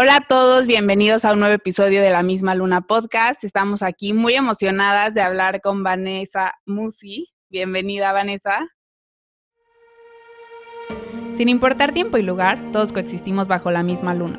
Hola a todos, bienvenidos a un nuevo episodio de La Misma Luna Podcast. Estamos aquí muy emocionadas de hablar con Vanessa Musi. Bienvenida, Vanessa. Sin importar tiempo y lugar, todos coexistimos bajo la misma luna.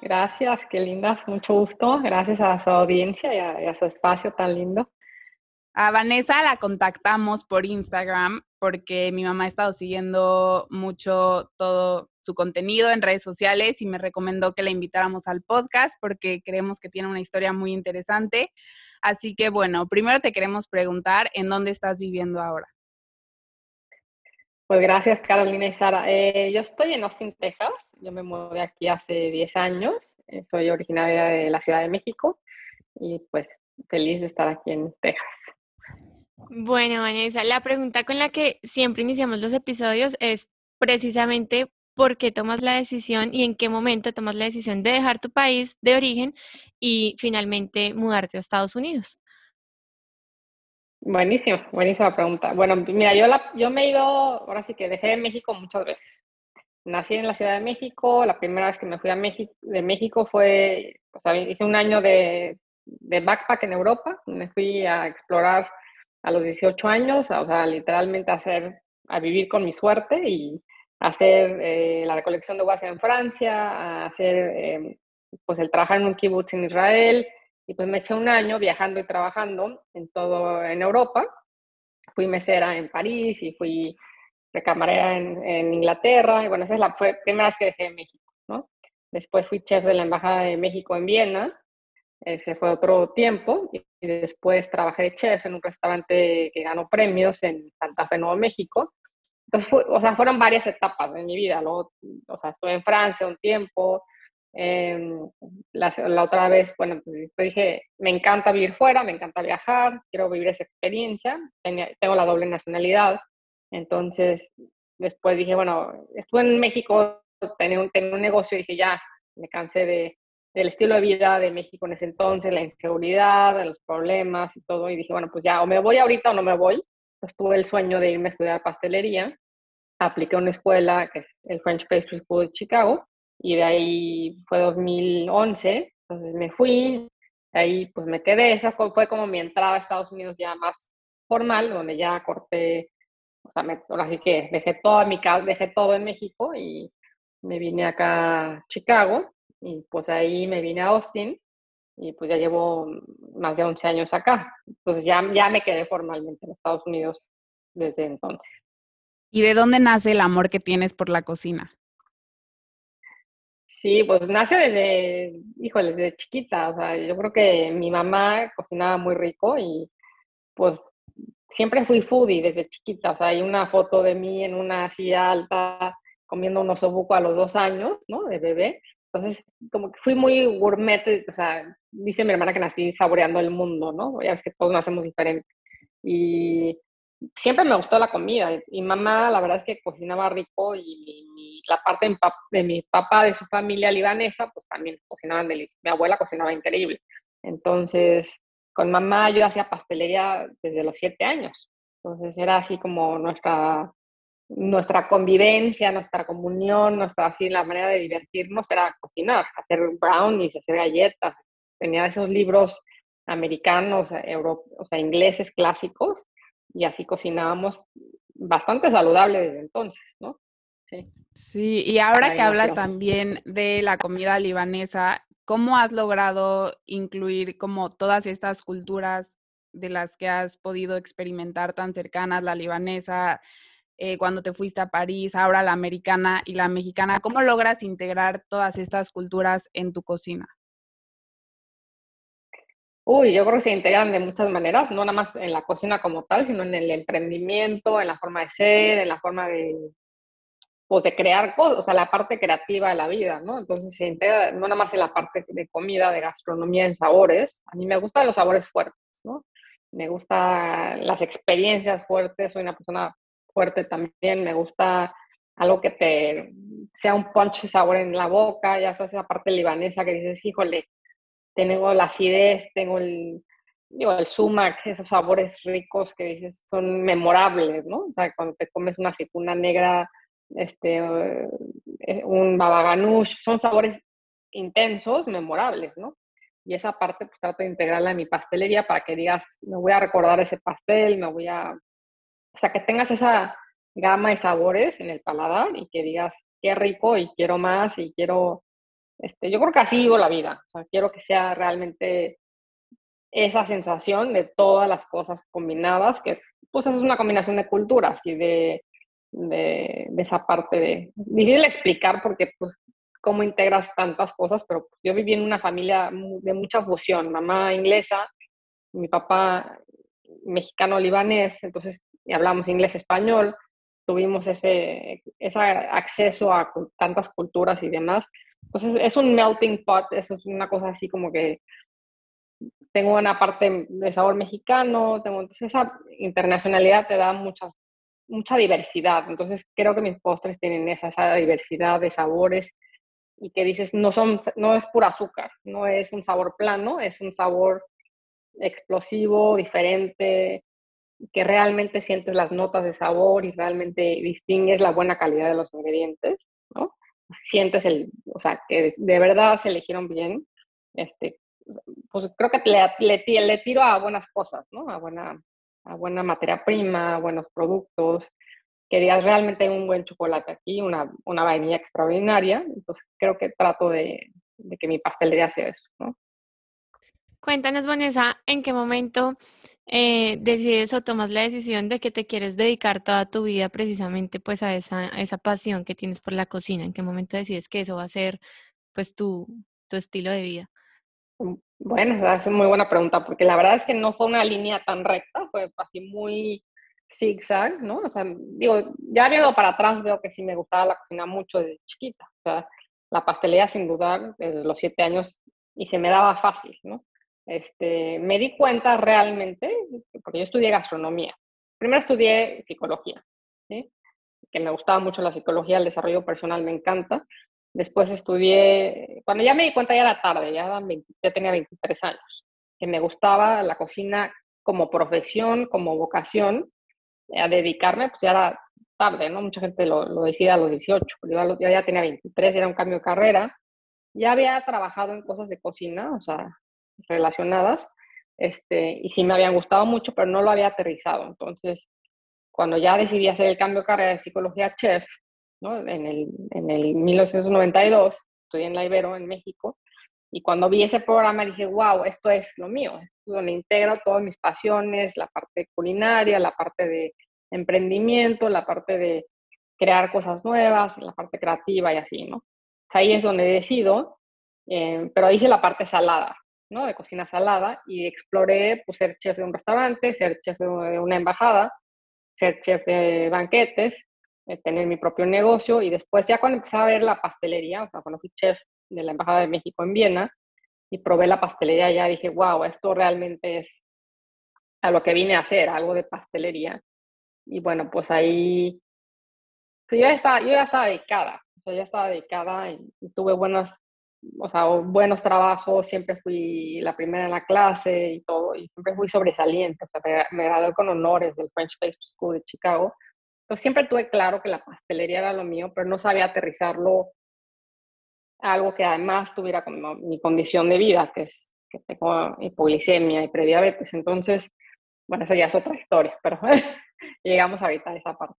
Gracias, qué lindas, mucho gusto. Gracias a su audiencia y a, su espacio tan lindo. A Vanessa la contactamos por Instagram porque mi mamá ha estado siguiendo mucho todo su contenido en redes sociales y me recomendó que la invitáramos al podcast porque creemos que tiene una historia muy interesante. Así que bueno, primero te queremos preguntar en dónde estás viviendo ahora. Pues gracias, Carolina y Sara. Eh, yo estoy en Austin, Texas. Yo me mudé aquí hace 10 años. Eh, soy originaria de la Ciudad de México y pues feliz de estar aquí en Texas. Bueno, Vanessa, la pregunta con la que siempre iniciamos los episodios es precisamente por qué tomas la decisión y en qué momento tomas la decisión de dejar tu país de origen y finalmente mudarte a Estados Unidos. Buenísimo, buenísima pregunta. Bueno, mira, yo, la, yo me he ido, ahora sí que dejé de México muchas veces. Nací en la Ciudad de México, la primera vez que me fui a México, de México fue, o sea, hice un año de, de backpack en Europa, me fui a explorar a los 18 años, o sea, literalmente a hacer, a vivir con mi suerte y hacer eh, la recolección de uvas en Francia, a hacer, eh, pues el trabajar en un kibbutz en Israel, y pues me eché un año viajando y trabajando en todo en Europa. Fui mesera en París y fui camarera en, en, Inglaterra. Y bueno, esa es la primera vez que dejé México, ¿no? Después fui chef de la Embajada de México en Viena. Ese fue otro tiempo. Y, después trabajé de chef en un restaurante que ganó premios en Santa Fe, Nuevo México. Entonces, o sea, fueron varias etapas de mi vida. Luego, o sea, estuve en Francia un tiempo, Em, la, la, otra vez, bueno, pues dije, me encanta vivir fuera, me encanta viajar, quiero vivir esa experiencia, tengo la doble nacionalidad, entonces después dije, bueno, estuve en México, tenía un, tenía un negocio y dije, ya, me cansé de, del estilo de vida de México en ese entonces, la inseguridad, los problemas y todo, y dije, bueno, pues ya, o me voy ahorita o no me voy. Pues tuve el sueño de irme a estudiar pastelería, apliqué a una escuela que es el French Pastry School de Chicago, y de ahí fue 2011, entonces me fui, ahí pues me quedé, esa fue como mi entrada a Estados Unidos ya más formal, donde ya corté, o sea, me, que dejé toda mi casa, dejé todo en México y me vine acá a Chicago y pues ahí me vine a Austin y pues ya llevo más de 11 años acá, entonces ya, ya me quedé formalmente en Estados Unidos desde entonces. ¿Y de dónde nace el amor que tienes por la cocina? Sí, pues nace desde, híjole, desde chiquita. O sea, yo creo que mi mamá cocinaba muy rico y pues siempre fui foodie desde chiquita. O sea, hay una foto de mí en una silla alta comiendo un osobuco a los dos años, ¿no? De bebé. Entonces, como que fui muy gourmet, o sea, dice mi hermana que nací saboreando el mundo, ¿no? Ya ves que todos nacemos diferentes. Y siempre me gustó la comida. Y mamá, la verdad es que cocinaba rico y, la parte de, mi papá, de su familia libanesa, pues también cocinaban delicioso. Mi abuela cocinaba increíble. Entonces, con mamá yo hacía pastelería desde los siete años. Entonces era así como nuestra, nuestra convivencia, nuestra comunión, nuestra así la manera de divertirnos era cocinar, hacer brownies, hacer galletas. Tenía esos libros americanos, o sea, ingleses clásicos y así cocinábamos bastante saludable desde entonces, ¿no? Sí. Sí, y ahora que hablas también de la comida libanesa, ¿cómo has logrado incluir como todas estas culturas de las que has podido experimentar tan cercanas, la libanesa, eh, cuando te fuiste a París, ahora la americana y la mexicana? ¿Cómo logras integrar todas estas culturas en tu cocina? Uy, yo creo que se integran de muchas maneras, no nada más en la cocina como tal, sino en el emprendimiento, en la forma de ser, en la forma de, pues, de crear cosas, o sea, la parte creativa de la vida, ¿no? Entonces se integra no nada más en la parte de comida, de gastronomía, en sabores. A mí me gustan los sabores fuertes, ¿no? Me gustan las experiencias fuertes, soy una persona fuerte también, me gusta algo que te sea un punch de sabor en la boca, ya sabes esa parte libanesa que dices, híjole, tengo la acidez, tengo el, el sumac, esos sabores ricos que dices son memorables, ¿no? O sea, cuando te comes una aceituna negra, este, eh, un babaganush, son sabores intensos, memorables, ¿no? Y esa parte pues trato de integrarla en mi pastelería para que digas, me voy a recordar ese pastel, me voy a... O sea, que tengas esa gama de sabores en el paladar y que digas, qué rico y quiero más y quiero... Este, yo creo que así vivo la vida, o sea, quiero que sea realmente esa sensación de todas las cosas combinadas, que pues es una combinación de culturas y de, de, de esa parte de... Difícil explicar porque pues cómo integras tantas cosas, pero pues, yo viví en una familia de mucha fusión, mamá inglesa, mi papá mexicano-libanés, entonces hablamos inglés-español, tuvimos ese, ese acceso a tantas culturas y demás. Entonces es un melting pot, eso es una cosa así como que tengo una parte de sabor mexicano, tengo, entonces esa internacionalidad te da mucha, mucha diversidad. Entonces creo que mis postres tienen esa, diversidad de sabores y que dices, no, son, no es pura azúcar, no es un sabor plano, es un sabor explosivo, diferente, que realmente sientes las notas de sabor y realmente distingues la buena calidad de los ingredientes, ¿no? Sientes el, o sea, que de verdad se eligieron bien, este, pues creo que le, le, tiro a buenas cosas, ¿no? A buena, a buena materia prima, a buenos productos, que digas realmente un buen chocolate aquí, una, una vainilla extraordinaria, entonces creo que trato de, de que mi pastelería sea eso, ¿no? Cuéntanos, Vanessa, ¿en qué momento eh, decides o tomas la decisión de que te quieres dedicar toda tu vida precisamente pues a esa, a esa pasión que tienes por la cocina? ¿En qué momento decides que eso va a ser pues tu, tu estilo de vida? Mm, bueno, es muy buena pregunta, porque la verdad es que no fue una línea tan recta, fue así muy zigzag, ¿no? O sea, digo, ya viendo para atrás veo que sí me gustaba la cocina mucho desde chiquita. O sea, la pastelería sin dudar desde los siete años y se me daba fácil, ¿no? Este, me di cuenta realmente, porque yo estudié gastronomía. Primero estudié psicología, que me gustaba mucho la psicología, el desarrollo personal me encanta. Después estudié, cuando ya me di cuenta ya era tarde, ya, ya tenía 23 años, que me gustaba la cocina como profesión, como vocación, a dedicarme, pues ya era tarde, ¿no? Mucha gente lo, lo decía a los 18, pero yo ya tenía 23, era un cambio de carrera. Ya había trabajado en cosas de cocina, o sea, relacionadas, este, y sí me habían gustado mucho, pero no lo había aterrizado. Entonces, cuando ya decidí hacer el cambio de carrera de psicología chef, ¿no? En el, en el 1992, estudié en la Ibero, en México, y cuando vi ese programa dije, wow, esto es lo mío, es donde integro todas mis pasiones, la parte culinaria, la parte de emprendimiento, la parte de crear cosas nuevas, la parte creativa y así, ¿no? Ahí es donde decido, eh, pero hice la parte salada, ¿no? De cocina salada y exploré pues, ser chef de un restaurante, ser chef de una embajada, ser chef de banquetes, eh, tener mi propio negocio y después ya cuando empecé a ver la pastelería, o sea, cuando fui chef de la Embajada de México en Viena y probé la pastelería, ya dije, wow, esto realmente es a lo que vine a hacer, algo de pastelería. Y bueno, pues ahí, pues yo, ya estaba, yo ya estaba dedicada, o sea, ya estaba dedicada y, tuve buenas, o sea, buenos trabajos, siempre fui la primera en la clase y todo, y siempre fui sobresaliente, o sea, me, gradué con honores del French Pastry School de Chicago. Entonces siempre tuve claro que la pastelería era lo mío, pero no sabía aterrizarlo algo que además tuviera como mi condición de vida, que es que tengo hipoglicemia y prediabetes. Entonces, bueno, esa ya es otra historia, pero llegamos ahorita a esa parte.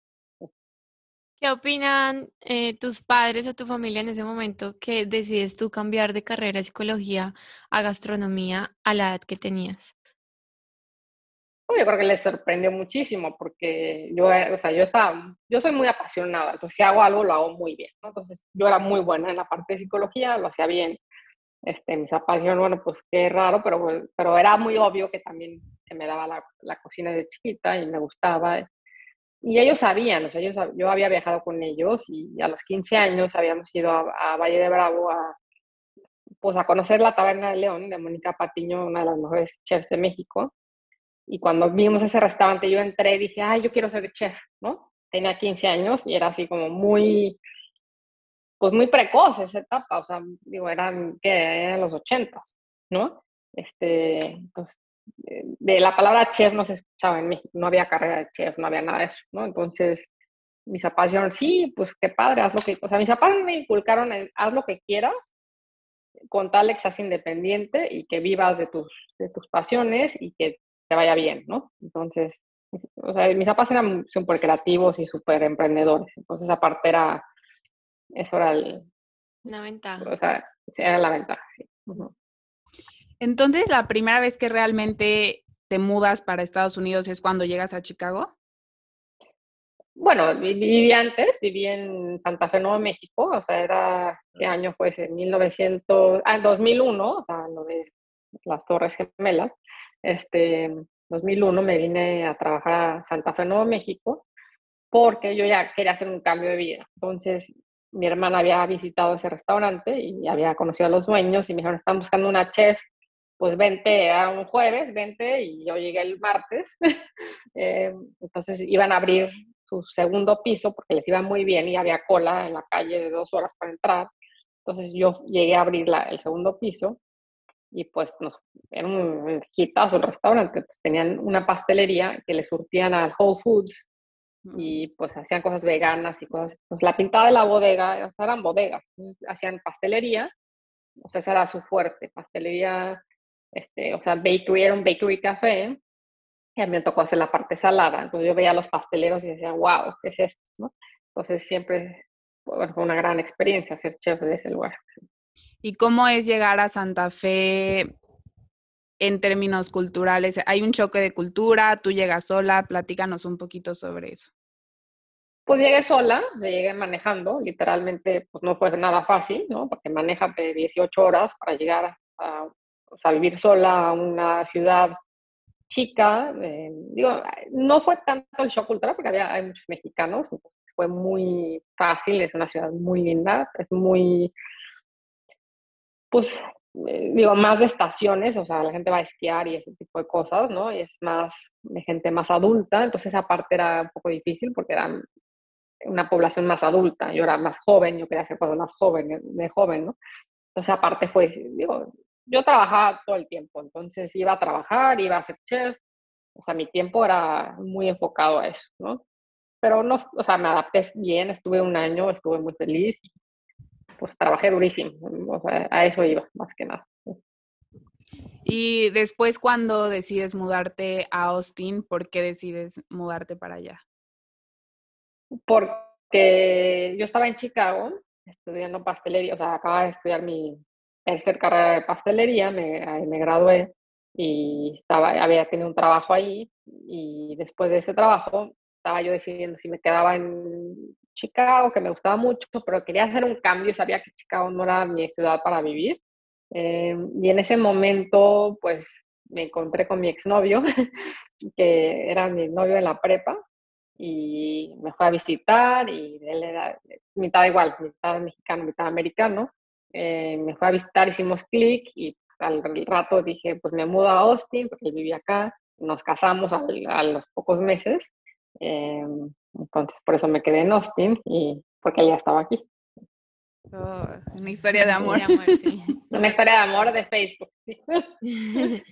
¿Qué opinan eh, tus padres o tu familia en ese momento que decides tú cambiar de carrera de psicología a gastronomía a la edad que tenías? yo creo que les sorprendió muchísimo porque yo, o sea, yo estaba, yo soy muy apasionada, entonces si hago algo lo hago muy bien, ¿no? Entonces yo era muy buena en la parte de psicología, lo hacía bien. Este, mis papás bueno, pues qué raro, pero, pero era muy obvio que también se me daba la, la cocina de chiquita y me gustaba. Y ellos sabían, o sea, ellos, yo había viajado con ellos y a los 15 años habíamos ido a, a Valle de Bravo a, pues a conocer la Taberna de León de Mónica Patiño, una de las mejores chefs de México Y cuando vimos ese restaurante, yo entré y dije, ay, yo quiero ser chef, ¿no? Tenía 15 años y era así como muy, pues muy precoz esa etapa, o sea, digo, eran, que eran los 80, ¿no? Este, pues, de la palabra chef no se escuchaba en México, no había carrera de chef, no había nada de eso, ¿no? Entonces, mis papás dijeron, sí, pues qué padre, haz lo que, o sea, mis papás me inculcaron, haz lo que quieras, con tal que seas independiente y que vivas de tus, de tus pasiones y que te vaya bien, ¿no? Entonces, o sea, mis papás eran súper creativos y súper emprendedores, entonces aparte era, eso era el... Una ventaja. O sea, era la ventaja, sí. Entonces, la primera vez que realmente te mudas para Estados Unidos es cuando llegas a Chicago? Bueno, viví antes, viví en Santa Fe, Nuevo México, o sea, era, ¿qué año fue ese? 1900, ah, 2001, o sea, lo de las Torres Gemelas, este, 2001 me vine a trabajar a Santa Fe, Nuevo México, porque yo ya quería hacer un cambio de vida. Entonces, mi hermana había visitado ese restaurante y había conocido a los dueños y me dijeron, están buscando una chef, pues vente a un jueves, vente, y yo llegué el martes. Eh, entonces iban a abrir su segundo piso porque les iba muy bien y había cola en la calle de dos horas para entrar. Entonces yo llegué a abrir la, el segundo piso y pues nos, era un hitazo el restaurante. Tenían una pastelería que le surtían al Whole Foods y pues hacían cosas veganas y cosas. Pues la pintada de la bodega, eran bodegas, hacían pastelería, o sea, esa era su fuerte, pastelería, este, o sea, bakery, era un bakery café, y a mí me tocó hacer la parte salada. Entonces yo veía a los pasteleros y decía, wow, ¿qué es esto? ¿no? Entonces siempre fue una gran experiencia ser chef de ese lugar. ¿Y cómo es llegar a Santa Fe en términos culturales? ¿Hay un choque de cultura? ¿Tú llegas sola? Platícanos un poquito sobre eso. Pues llegué sola, llegué manejando, literalmente pues no fue nada fácil, ¿no? Porque manejas de 18 horas para llegar a, o sea, vivir sola a una ciudad chica, eh, digo, no fue tanto el shock cultural porque había, hay muchos mexicanos, fue muy fácil, es una ciudad muy linda, es muy, pues, eh, digo, más de estaciones, o sea, la gente va a esquiar y ese tipo de cosas, ¿no? Y es más de gente más adulta, entonces esa parte era un poco difícil porque era una población más adulta, yo era más joven, yo quería hacer cosas más jóvenes, de joven, ¿no? Entonces aparte fue, digo, yo trabajaba todo el tiempo, entonces iba a trabajar, iba a ser chef, o sea, mi tiempo era muy enfocado a eso, ¿no? Pero no, o sea, me adapté bien, estuve un año, estuve muy feliz, pues trabajé durísimo, o sea, a eso iba, más que nada. Y después, cuando decides mudarte a Austin, ¿por qué decides mudarte para allá? Porque yo estaba en Chicago estudiando pastelería, o sea, acababa de estudiar mi, tercer carrera de pastelería, me, me gradué y estaba, había tenido un trabajo ahí y después de ese trabajo estaba yo decidiendo si me quedaba en Chicago, que me gustaba mucho, pero quería hacer un cambio, sabía que Chicago no era mi ciudad para vivir. Eh, y en ese momento, pues me encontré con mi exnovio, que era mi novio en la prepa, y me fue a visitar y él era mitad igual, mitad mexicano, mitad americano. Eh, me fue a visitar, hicimos clic y al rato dije, pues me mudo a Austin porque él vivía acá, nos casamos a, los pocos meses, eh, entonces por eso me quedé en Austin y porque ella estaba aquí. Oh, una historia de amor. una historia de amor de Facebook.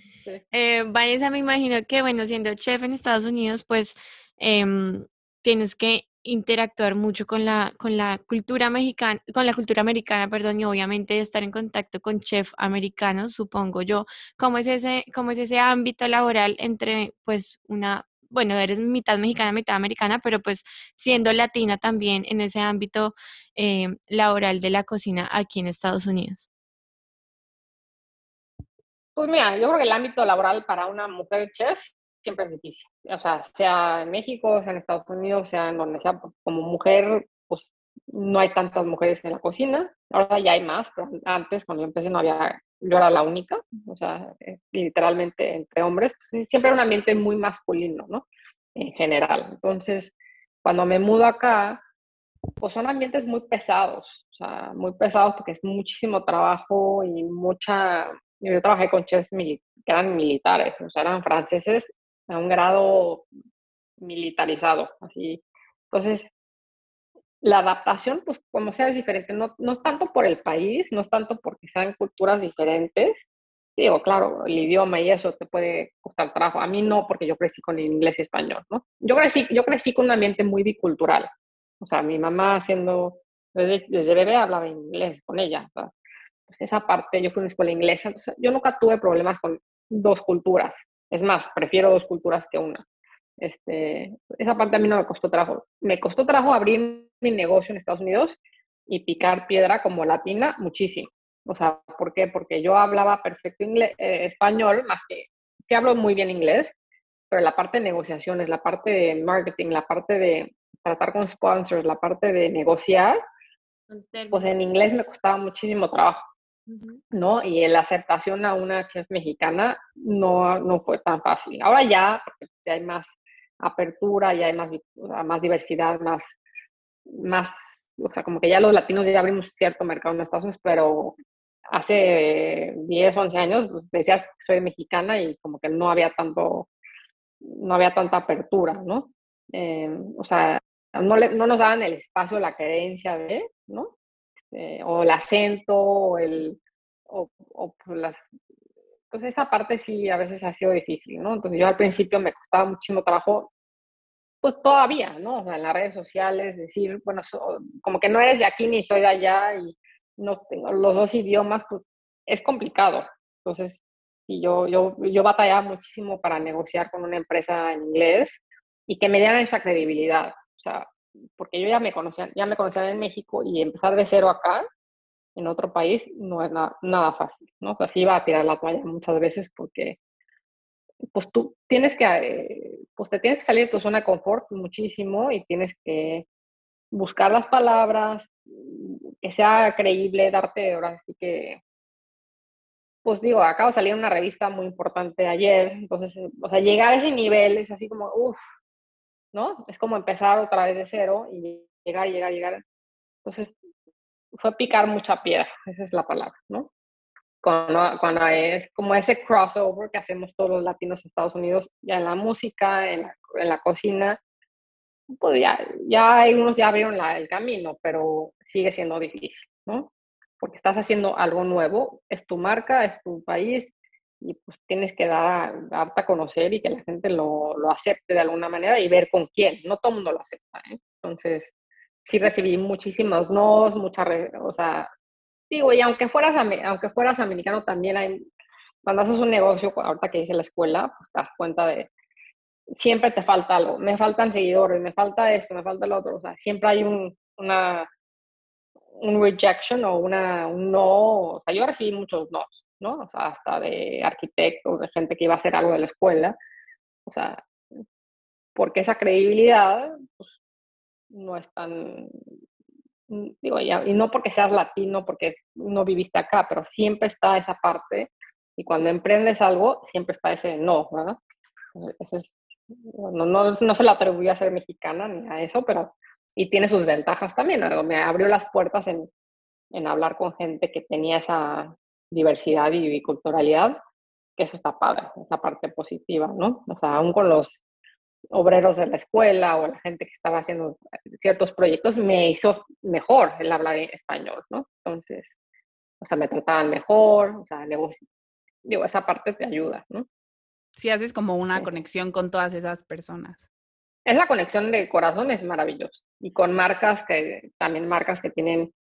Eh, Vanessa, me imagino que, bueno, siendo chef en Estados Unidos, pues em, tienes que interactuar mucho con la, con la cultura mexicana, con la cultura americana, perdón, y obviamente estar en contacto con chef americanos, supongo yo. ¿Cómo es ese, cómo es ese ámbito laboral entre, pues, una, bueno, eres mitad mexicana, mitad americana, pero pues siendo latina también en ese ámbito eh, laboral de la cocina aquí en Estados Unidos? Pues mira, yo creo que el ámbito laboral para una mujer chef siempre es difícil. O sea, sea en México, sea en Estados Unidos, sea en donde sea, como mujer, pues no hay tantas mujeres en la cocina. Ahora ya hay más, pero antes, cuando yo empecé, no había, yo era la única, o sea, eh, literalmente entre hombres. Pues, siempre era un ambiente muy masculino, ¿no? En general. Entonces, cuando me mudo acá, pues son ambientes muy pesados, o sea, muy pesados porque es muchísimo trabajo y mucha... Yo trabajé con chefs que eran militares, o sea, eran franceses a un grado militarizado, así. Entonces, la adaptación, pues como sea, es diferente, no, no tanto por el país, no tanto porque sean culturas diferentes, digo, claro, el idioma y eso te puede costar trabajo. A mí no, porque yo crecí con inglés y español, ¿no? Yo crecí, yo crecí con un ambiente muy bicultural. O sea, mi mamá siendo, desde, bebé hablaba inglés con ella. O pues esa parte, yo fui a una escuela inglesa, yo nunca tuve problemas con dos culturas. Es más, prefiero dos culturas que una. Este, esa parte a mí no me costó trabajo. Me costó trabajo abrir mi negocio en Estados Unidos y picar piedra como latina muchísimo. O sea, ¿por qué? Porque yo hablaba perfecto inglés, eh, español, más que sí hablo muy bien inglés, pero la parte de negociaciones, la parte de marketing, la parte de tratar con sponsors, la parte de negociar, pues en inglés me costaba muchísimo trabajo, ¿no? Y la aceptación a una chef mexicana no, no fue tan fácil. Ahora ya, porque ya hay más apertura, ya hay más, más diversidad, más, más, o sea, como que ya los latinos ya abrimos cierto mercado en Estados Unidos, pero hace 10, 11 años, pues decías que soy mexicana y como que no había tanto, no había tanta apertura, ¿no? Eh, o sea, no, no, nos daban el espacio, la creencia de, ¿no? Eh, o el acento, o el, o, o las, pues esa parte sí a veces ha sido difícil, ¿no? Entonces yo al principio me costaba muchísimo trabajo, pues todavía, ¿no? O sea, en las redes sociales, decir, bueno, como que no eres de aquí ni soy de allá y no tengo los dos idiomas, pues es complicado. Entonces, y yo, yo, yo batallaba muchísimo para negociar con una empresa en inglés y que me dieran esa credibilidad. O sea, porque yo ya me conocía, ya me conocía en México y empezar de cero acá, en otro país, no es nada fácil, ¿no? O sea, sí iba a tirar la toalla muchas veces porque, pues tú tienes que, eh, pues te tienes que salir de tu zona de confort muchísimo y tienes que buscar las palabras, que sea creíble, darte ahora así que, pues digo, acabo de salir una revista muy importante ayer, entonces, o sea, llegar a ese nivel es así como, uff, ¿no? Es como empezar otra vez de cero y llegar, llegar, llegar. Entonces, fue picar mucha piedra, esa es la palabra, ¿no? Cuando, cuando es como ese crossover que hacemos todos los latinos en Estados Unidos, ya en la música, en la, en la cocina, pues ya, ya algunos ya abrieron el camino, pero sigue siendo difícil, ¿no? Porque estás haciendo algo nuevo, es tu marca, es tu país, y pues tienes que dar, darte a conocer y que la gente lo, lo acepte de alguna manera y ver con quién. No todo el mundo lo acepta, ¿eh? Entonces, sí recibí muchísimos no, muchas, o sea, digo, y aunque fueras, aunque fueras americano también hay, cuando haces un negocio, ahorita que dije la escuela, pues te das cuenta de, siempre te falta algo, me faltan seguidores, me falta esto, me falta lo otro, o sea, siempre hay un, una, un rejection o una, un no, o sea, yo recibí muchos no, ¿no? O sea, hasta de arquitectos, de gente que iba a hacer algo de la escuela, o sea, porque esa credibilidad pues, no es tan, digo, y no porque seas latino, porque no viviste acá, pero siempre está esa parte, y cuando emprendes algo, siempre está ese no, ¿verdad? Ese es, no, no, no se la atribuye a ser mexicana ni a eso, pero y tiene sus ventajas también. Me abrió las puertas en, en hablar con gente que tenía esa diversidad y biculturalidad, que eso está padre, esa parte positiva, ¿no? O sea, aún con los obreros de la escuela o la gente que estaba haciendo ciertos proyectos, me hizo mejor el hablar español, ¿no? Entonces, o sea, me trataban mejor, o sea, digo, esa parte te ayuda, ¿no? si haces como una conexión con todas esas personas. Es la conexión de corazón, es maravilloso. Y con marcas que, también marcas que tienen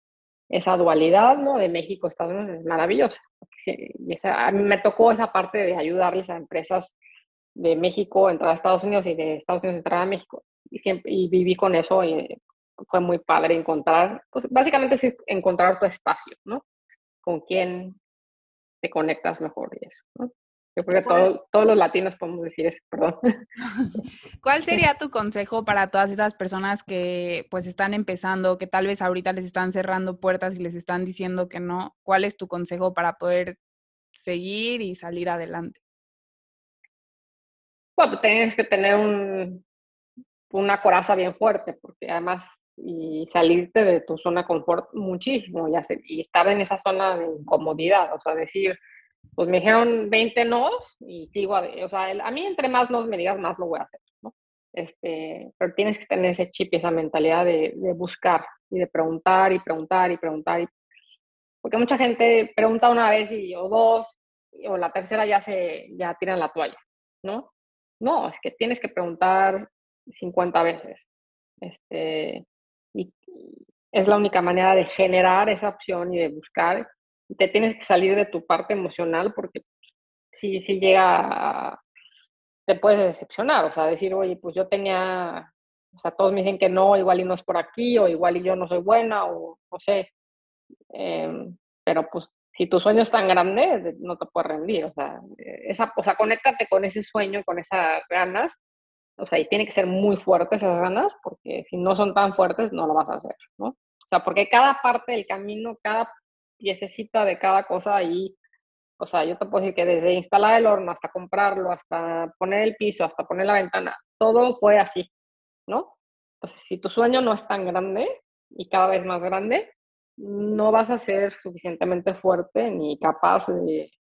esa dualidad, ¿no? De México, Estados Unidos, es maravillosa. Y esa, a mí me tocó esa parte de ayudarles a empresas de México entrar a Estados Unidos y de Estados Unidos entrar a México. Y viví con eso y fue muy padre encontrar, pues básicamente es encontrar tu espacio, ¿no? Con quién te conectas mejor y eso, ¿no? Yo creo que todos los latinos podemos decir eso, perdón. ¿Cuál sería tu consejo para todas esas personas que pues están empezando, que tal vez ahorita les están cerrando puertas y les están diciendo que no? ¿Cuál es tu consejo para poder seguir y salir adelante? Bueno, pues, tienes que tener un, una coraza bien fuerte, porque además y salirte de tu zona de confort muchísimo y, y estar en esa zona de incomodidad, o sea, decir, pues me dijeron 20 nos y sigo, o sea, a mí entre más nos me digas, más lo voy a hacer, ¿no? Este, pero tienes que tener ese chip y esa mentalidad de, de buscar y de preguntar y preguntar y preguntar. Y, porque mucha gente pregunta una vez y, o dos, o la tercera ya se, ya tiran la toalla, ¿no? No, es que tienes que preguntar 50 veces. Este, y, es la única manera de generar esa opción y de buscar. Te tienes que salir de tu parte emocional porque si, si llega, te puedes decepcionar, o sea, decir, oye, pues yo tenía, o sea, todos me dicen que no, igual y no es por aquí, o igual y yo no soy buena, o no sé. Em, pero pues si tu sueño es tan grande, no te puedes rendir, o sea, esa, o sea, conéctate con ese sueño, con esas ganas, o sea, y tiene que ser muy fuertes esas ganas, porque si no son tan fuertes, no lo vas a hacer, ¿no? O sea, porque cada parte del camino, cada piececita de cada cosa ahí, o sea, yo te puedo decir que desde instalar el horno hasta comprarlo, hasta poner el piso, hasta poner la ventana, todo fue así, ¿no? Entonces, si tu sueño no es tan grande y cada vez más grande, no vas a ser suficientemente fuerte ni capaz de,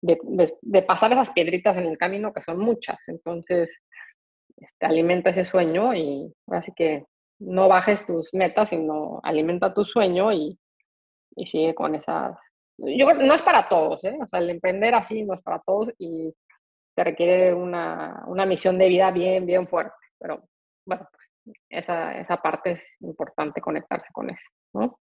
de, pasar esas piedritas en el camino, que son muchas. Entonces, este, alimenta ese sueño y así que no bajes tus metas, sino alimenta tu sueño y, y sigue con esas. Yo no es para todos, ¿eh? O sea, el emprender así no es para todos y se requiere una, una misión de vida bien, bien fuerte. Pero bueno, pues esa, esa parte es importante conectarse con eso, ¿no?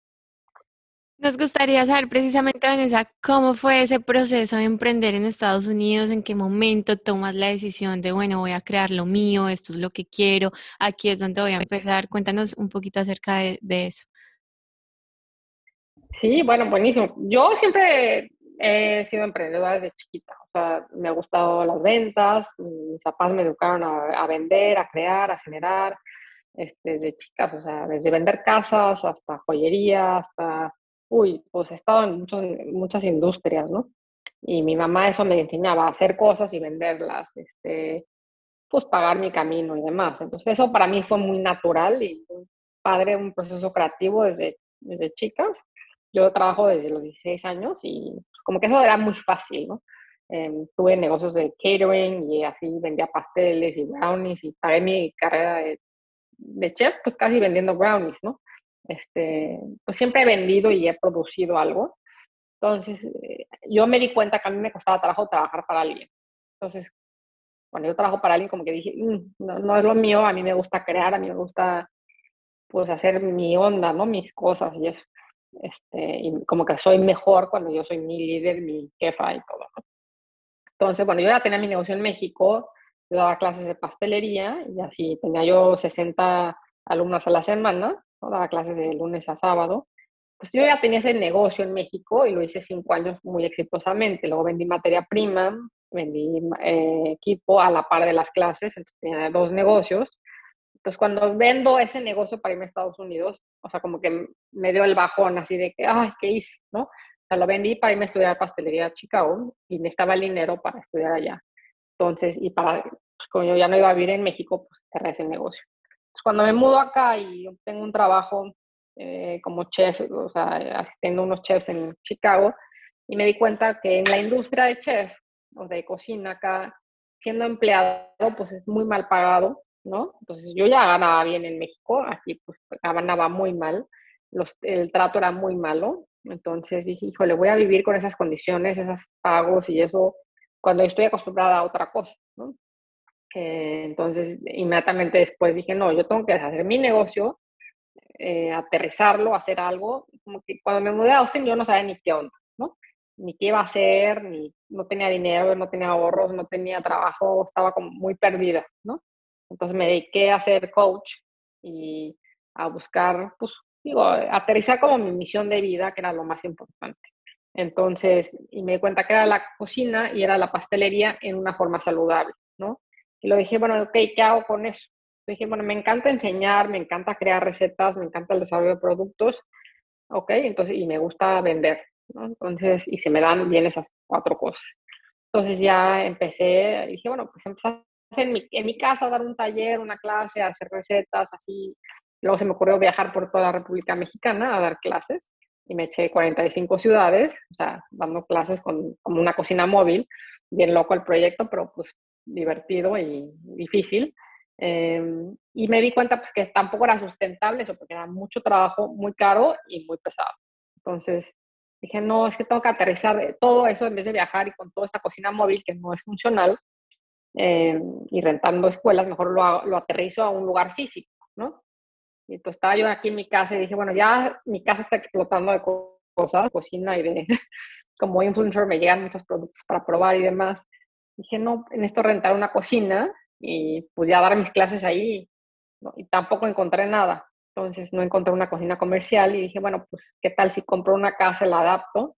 Nos gustaría saber precisamente, Vanessa, cómo fue ese proceso de emprender en Estados Unidos, en qué momento tomas la decisión de, bueno, voy a crear lo mío, esto es lo que quiero, aquí es donde voy a empezar. Cuéntanos un poquito acerca de, eso. Sí, bueno, buenísimo. Yo siempre he sido emprendedora desde chiquita, o sea, me ha gustado las ventas, mis papás me educaron a, vender, a crear, a generar, este, desde chicas, o sea, desde vender casas hasta joyería, hasta uy, pues he estado en muchas industrias, ¿no? Y mi mamá eso me enseñaba a hacer cosas y venderlas, este, pues pagar mi camino y demás. Entonces eso para mí fue muy natural y padre, un proceso creativo desde, desde chicas. Yo trabajo desde los 16 años y como que eso era muy fácil, ¿no? Em, tuve negocios de catering y así vendía pasteles y brownies y pagué mi carrera de, chef, pues casi vendiendo brownies, ¿no? este, pues siempre he vendido y he producido algo. Entonces, eh, yo me di cuenta que a mí me costaba trabajo trabajar para alguien. Entonces, cuando yo trabajo para alguien, como que dije, mm, no, es lo mío, a mí me gusta crear, a mí me gusta, pues, hacer mi onda, ¿no? Mis cosas y eso. Este, y como que soy mejor cuando yo soy mi líder, mi jefa y todo, Entonces, bueno, yo ya tenía mi negocio en México, yo daba clases de pastelería y así tenía yo 60 alumnos a la semana daba clases de lunes a sábado. Pues yo ya tenía ese negocio en México y lo hice cinco años muy exitosamente. Luego vendí materia prima, vendí eh, equipo a la par de las clases, entonces tenía dos negocios. Entonces cuando vendo ese negocio para irme a Estados Unidos, o sea, como que me dio el bajón así de que, ay, ¿qué hice? ¿No? O sea, lo vendí para irme a estudiar pastelería a Chicago y necesitaba el dinero para estudiar allá. Entonces, y para, pues como yo ya no iba a vivir en México, pues cerré ese negocio cuando me mudo acá y tengo un trabajo eh, como chef, o sea, asistiendo a unos chefs en Chicago, y me di cuenta que en la industria de chef o de cocina acá, siendo empleado, pues es muy mal pagado, ¿no? Entonces yo ya ganaba bien en México, aquí pues ganaba muy mal, los, el trato era muy malo, entonces dije, híjole, voy a vivir con esas condiciones, esos pagos y eso, cuando estoy acostumbrada a otra cosa, ¿no? entonces, inmediatamente después dije, no, yo tengo que hacer mi negocio, eh, aterrizarlo, hacer algo. Como que cuando me mudé a Austin yo no sabía ni qué onda, ¿no? Ni qué iba a hacer, ni no tenía dinero, no tenía ahorros, no tenía trabajo, estaba como muy perdida, ¿no? Entonces me dediqué a ser coach y a buscar, pues, digo, aterrizar como mi misión de vida, que era lo más importante. Entonces, y me di cuenta que era la cocina y era la pastelería en una forma saludable, ¿no? Y lo dije, bueno, ok, ¿qué hago con eso? Dije, bueno, me encanta enseñar, me encanta crear recetas, me encanta el desarrollo de productos, ok, entonces, y me gusta vender, ¿no? Entonces, y se me dan bien esas cuatro cosas. Entonces ya empecé, dije, bueno, pues empecé en mi, en mi casa dar un taller, una clase, hacer recetas, así. Luego se me ocurrió viajar por toda la República Mexicana a dar clases. y me eché 45 ciudades, o sea, dando clases con como una cocina móvil, bien loco el proyecto, pero pues divertido y difícil. Em, y me di cuenta pues que tampoco era sustentable eso, porque era mucho trabajo, muy caro y muy pesado. Entonces dije, no, es que tengo que aterrizar todo eso en vez de viajar y con toda esta cocina móvil que no es funcional em, y rentando escuelas, mejor lo, lo aterrizo a un lugar físico, ¿no? Y entonces estaba yo aquí en mi casa y dije, bueno, ya mi casa está explotando de cosas, cocina y de, como influencer me llegan muchos productos para probar y demás. Dije, no, en esto rentar una cocina y pues ya dar mis clases ahí. Y tampoco encontré nada. Entonces no encontré una cocina comercial y dije, bueno, pues qué tal si compro una casa la adapto.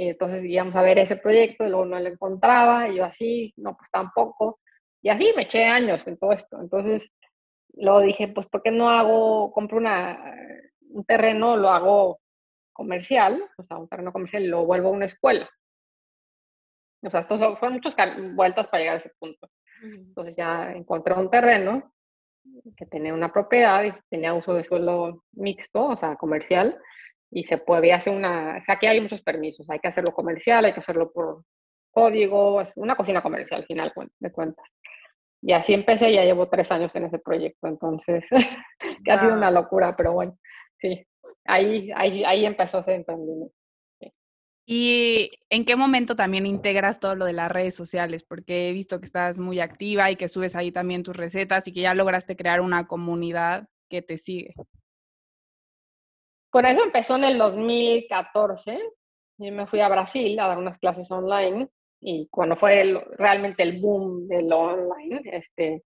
Y entonces íbamos a ver ese proyecto y luego no lo encontraba y yo así, no, pues tampoco. Y así me eché años en todo esto. Entonces luego dije, pues ¿por qué no hago, compro una, un terreno, lo hago comercial, o sea, un terreno comercial y lo vuelvo a una escuela? O sea, estos fueron muchas vueltas para llegar a ese punto. Entonces ya encontré un terreno que tenía una propiedad y tenía uso de suelo mixto, o sea, comercial, y se puede hacer una, o sea, aquí hay muchos permisos, hay que hacerlo comercial, hay que hacerlo por código, es una cocina comercial al final de cuentas. Y así empecé, ya llevo tres años en ese proyecto, entonces, que ha sido una locura, pero bueno, sí, ahí, ahí, ahí empezó ese emprendimiento. ¿Y en qué momento también integras todo lo de las redes sociales? Porque he visto que estás muy activa y que subes ahí también tus recetas y que ya lograste crear una comunidad que te sigue. Por eso empezó en el 2014. Yo me fui a Brasil a dar unas clases online y cuando fue realmente el boom de lo online, este,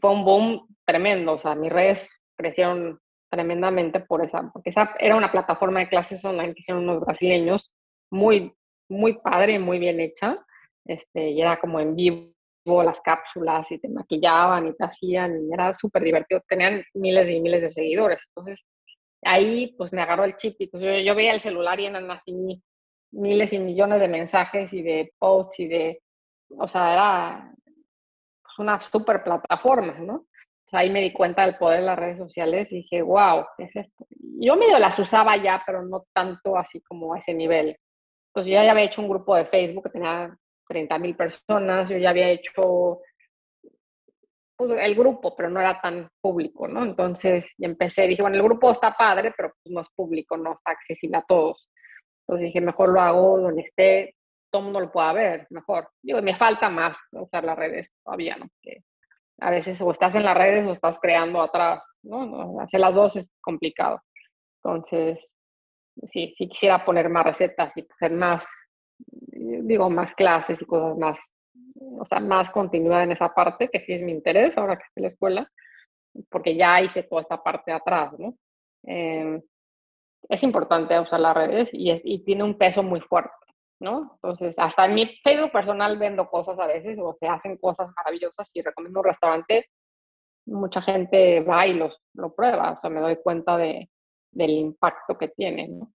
fue un boom tremendo. O sea, mis redes crecieron tremendamente por esa, porque esa era una plataforma de clases online que hicieron unos brasileños muy, muy padre, muy bien hecha. Este, y era como en vivo las cápsulas y te maquillaban y te hacían y era súper divertido. Tenían miles y miles de seguidores. Entonces, ahí pues me agarró el chip y pues, yo, yo veía el celular y eran así miles y millones de mensajes y de posts y de, o sea, era pues, una súper plataforma, ¿no? O sea, ahí me di cuenta del poder de las redes sociales y dije, wow, ¿qué es esto? Yo medio las usaba ya, pero no tanto así como a ese nivel. Entonces yo ya había hecho un grupo de Facebook que tenía 30 mil personas, yo ya había hecho pues, el grupo, pero no era tan público, ¿no? Entonces ya empecé, dije, bueno, el grupo está padre, pero pues, no es público, no está accesible a todos. Entonces dije, mejor lo hago donde esté, todo el mundo lo pueda ver, mejor. Digo, me falta más usar las redes todavía, ¿no? Porque a veces o estás en las redes o estás creando atrás, ¿no? no hacer las dos es complicado. Entonces, sí, sí quisiera poner más recetas y hacer más, digo, más clases y cosas más, o sea, más continuidad en esa parte, que sí es mi interés ahora que estoy en la escuela, porque ya hice toda esta parte atrás, ¿no? Em, es importante usar las redes y, y tiene un peso muy fuerte, ¿no? Entonces, hasta en mi Facebook personal vendo cosas a veces o se hacen cosas maravillosas y recomiendo un restaurante, mucha gente va y los, lo prueba, o sea, me doy cuenta de, del impacto que tiene, ¿no?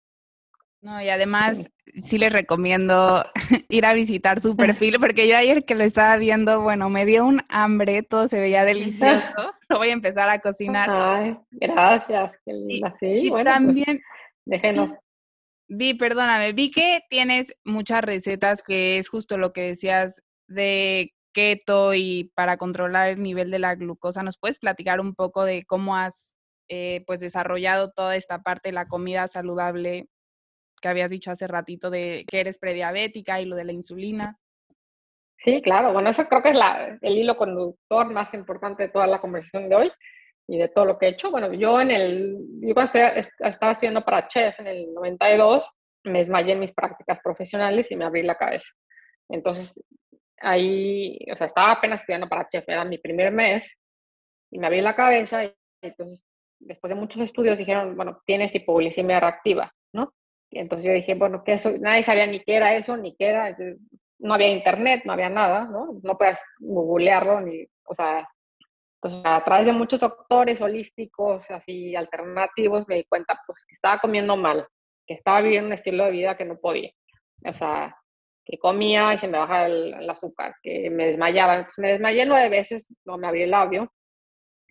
No, y además sí les recomiendo ir a visitar su perfil, porque yo ayer que lo estaba viendo, bueno, me dio un hambre, todo se veía delicioso. Lo voy a empezar a cocinar. Ay, gracias, linda. Sí, y pues, también, déjenos. Vi, perdóname, vi que tienes muchas recetas que es justo lo que decías de keto y para controlar el nivel de la glucosa. ¿Nos puedes platicar un poco de cómo has eh, pues desarrollado toda esta parte de la comida saludable que habías dicho hace ratito de que eres prediabética y lo de la insulina. Sí, claro. Bueno, eso creo que es la, el hilo conductor más importante de toda la conversación de hoy y de todo lo que he hecho. Bueno, yo en el, yo cuando estaba estudiando para chef en el 92, me desmayé en mis prácticas profesionales y me abrí la cabeza. Entonces, ahí, o sea, estaba apenas estudiando para chef, era mi primer mes, y me abrí la cabeza y entonces después de muchos estudios dijeron, bueno, tienes hipoglicemia reactiva, ¿no? Entonces yo dije, bueno, ¿qué eso? Nadie sabía ni qué era eso, ni qué era. no había internet, no había nada, ¿no? No puedes googlearlo, ni, o sea, a través de muchos doctores holísticos, así, alternativos, me di cuenta, pues, que estaba comiendo mal, que estaba viviendo un estilo de vida que no podía. O sea, que comía y se me bajaba el, azúcar, que me desmayaba. Entonces me desmayé nueve veces, no me abrí el labio.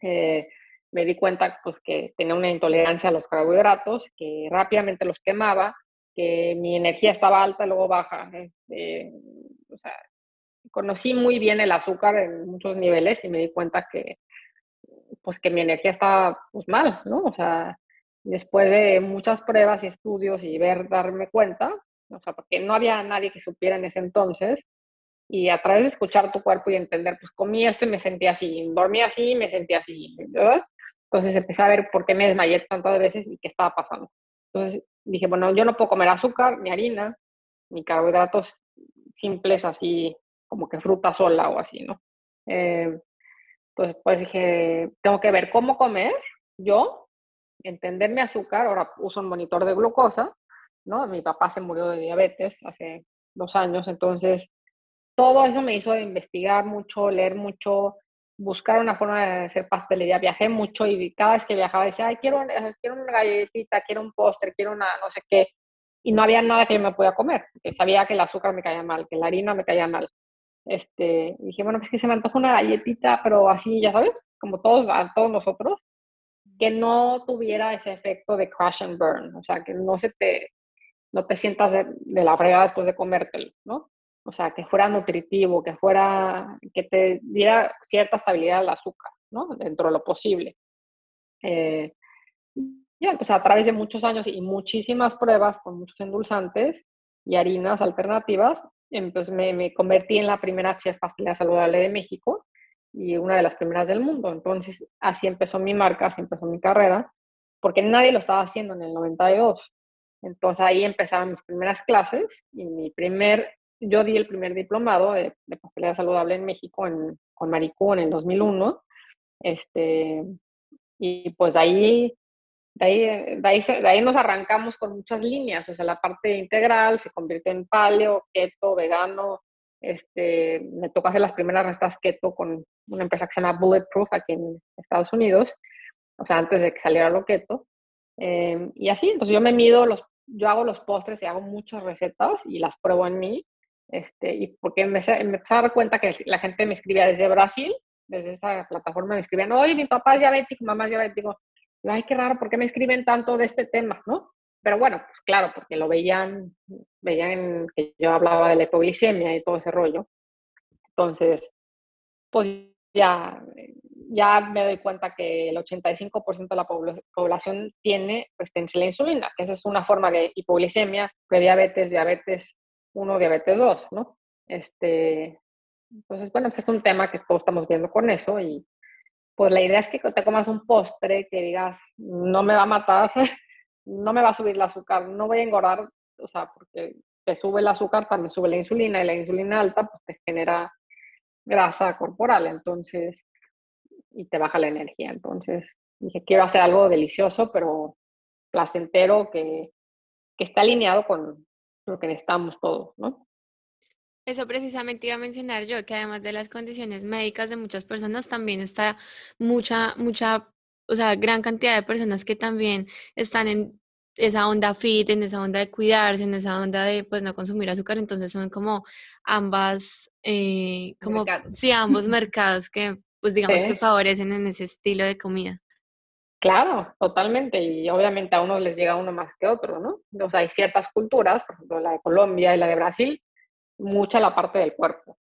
Eh, me di cuenta pues que tenía una intolerancia a los carbohidratos, que rápidamente los quemaba, que mi energía estaba alta, y luego baja. Este, o sea, conocí muy bien el azúcar en muchos niveles y me di cuenta que pues que mi energía estaba pues, mal, ¿no? O sea, después de muchas pruebas y estudios y ver, darme cuenta, o sea, porque no había nadie que supiera en ese entonces, y a través de escuchar tu cuerpo y entender, pues comí esto y me sentía así, dormía así y me sentía así, ¿verdad? Entonces empecé a ver por qué me desmayé tantas veces y qué estaba pasando. Entonces dije, bueno, yo no puedo comer azúcar, ni harina, ni carbohidratos simples así, como que fruta sola o así, ¿no? Eh, entonces, pues dije, tengo que ver cómo comer yo, entender mi azúcar, ahora uso un monitor de glucosa, ¿no? Mi papá se murió de diabetes hace dos años, entonces todo eso me hizo investigar mucho, leer mucho, buscar una forma de hacer pastelería. Viajé mucho y cada vez que viajaba decía, ay, quiero, quiero una galletita, quiero un postre, quiero una no sé qué. Y no había nada que yo me pudiera comer, porque sabía que el azúcar me caía mal, que la harina me caía mal. Este, dije, bueno, pues que se me antoja una galletita, pero así, ya sabes, como todos, a todos nosotros, que no tuviera ese efecto de crash and burn, o sea, que no se te, no te sientas de, la fregada después de comértelo, ¿no? O sea, que fuera nutritivo, que fuera, que te diera cierta estabilidad al azúcar, ¿no? Dentro de lo posible. Eh, y entonces a través de muchos años y muchísimas pruebas con muchos endulzantes y harinas alternativas, entonces me, me convertí en la primera chef pastelera saludable de México y una de las primeras del mundo. Entonces así empezó mi marca, así empezó mi carrera, porque nadie lo estaba haciendo en el 92. Entonces ahí empezaron mis primeras clases y mi primer, yo di el primer diplomado de, de pastelería saludable en México en, con Maricú en el 2001. Este, y pues de ahí, de ahí, ahí, de ahí nos arrancamos con muchas líneas, o sea, la parte integral se convirtió en paleo, keto, vegano, este, me tocó hacer las primeras recetas keto con una empresa que se llama Bulletproof aquí en Estados Unidos, o sea, antes de que saliera lo keto. Eh, y así, entonces yo me mido los yo hago los postres y hago muchas recetas y las pruebo en mí. Este, y porque me, empecé a dar cuenta que la gente me escribía desde Brasil, desde esa plataforma me escribían, oye, mi papá es diabético, mamá es diabético. Y, Ay, qué raro, ¿por qué me escriben tanto de este tema, no? Pero bueno, pues claro, porque lo veían, veían que yo hablaba de la hipoglicemia y todo ese rollo. Entonces, pues ya ya me doy cuenta que el 85% de la población tiene resistencia a la insulina, que esa es una forma de hipoglicemia, prediabetes, diabetes 1, diabetes 2, ¿no? Este, entonces, bueno, pues es un tema que todos estamos viendo con eso y pues la idea es que te comas un postre que digas, no me va a matar, no me va a subir el azúcar, no voy a engordar, o sea, porque te sube el azúcar, también sube la insulina y la insulina alta pues te genera grasa corporal, entonces y te baja la energía. Entonces dije, quiero hacer algo delicioso, pero placentero, que, que está alineado con lo que necesitamos todos, ¿no? Eso precisamente iba a mencionar yo, que además de las condiciones médicas de muchas personas, también está mucha, mucha, o sea, gran cantidad de personas que también están en esa onda fit, en esa onda de cuidarse, en esa onda de pues no consumir azúcar, entonces son como ambas, eh, como sí, ambos mercados que pues digamos que favorecen en ese estilo de comida. Claro, totalmente. Y obviamente a unos les llega uno más que otro, ¿no? Hay ciertas culturas, por ejemplo, la de Colombia y la de Brasil, mucha la parte del cuerpo,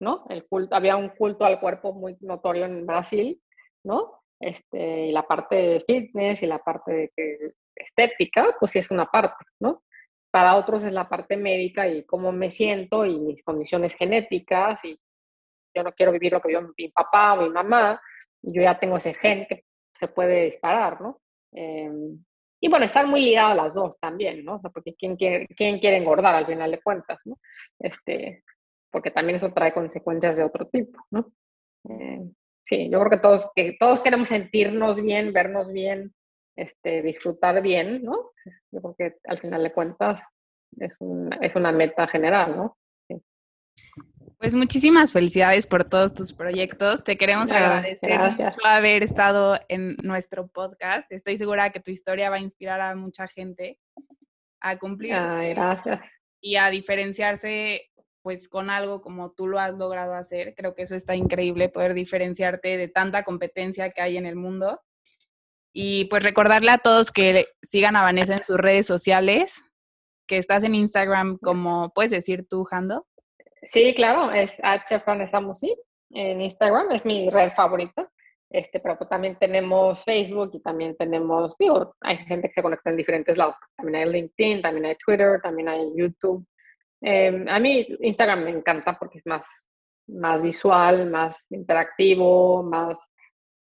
¿no? El culto, había un culto al cuerpo muy notorio en Brasil, ¿no? Este, y la parte de fitness y la parte de estética, pues sí es una parte, ¿no? Para otros es la parte médica y cómo me siento y mis condiciones genéticas y yo no quiero vivir lo que vivió mi papá o mi mamá, y yo ya tengo ese gen que se puede disparar, ¿no? Em, y bueno, están muy ligadas las dos también, ¿no? O sea, porque ¿quién quiere, quién quiere engordar al final de cuentas, ¿no? Este, porque también eso trae consecuencias de otro tipo, ¿no? Eh, sí, yo creo que todos, que todos queremos sentirnos bien, vernos bien, este, disfrutar bien, ¿no? Yo creo que al final de cuentas es una, es una meta general, ¿no? Pues muchísimas felicidades por todos tus proyectos. Te queremos agradecer mucho haber estado en nuestro podcast. Estoy segura que tu historia va a inspirar a mucha gente a cumplir gracias. y a diferenciarse pues con algo como tú lo has logrado hacer. Creo que eso está increíble, poder diferenciarte de tanta competencia que hay en el mundo. Y pues recordarle a todos que sigan a Vanessa en sus redes sociales, que estás en Instagram como, ¿puedes decir tú, Jando? Sí, claro, es H Vanessa Musi en Instagram, es mi red favorita. Este, pero pues también tenemos Facebook y también tenemos, digo, hay gente que se conecta en diferentes lados. También hay LinkedIn, también hay Twitter, también hay YouTube. Em, a mí Instagram me encanta porque es más, más visual, más interactivo, más,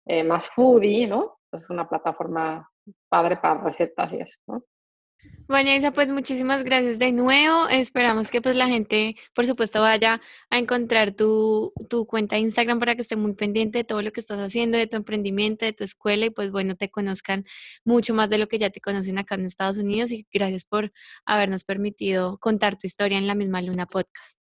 eh, más foodie, ¿no? Es una plataforma padre para recetas y eso, ¿no? Vanessa, pues muchísimas gracias de nuevo. Esperamos que pues la gente, por supuesto, vaya a encontrar tu, tu, cuenta de Instagram para que esté muy pendiente de todo lo que estás haciendo, de tu emprendimiento, de tu escuela y pues bueno, te conozcan mucho más de lo que ya te conocen acá en Estados Unidos y gracias por habernos permitido contar tu historia en la misma Luna Podcast.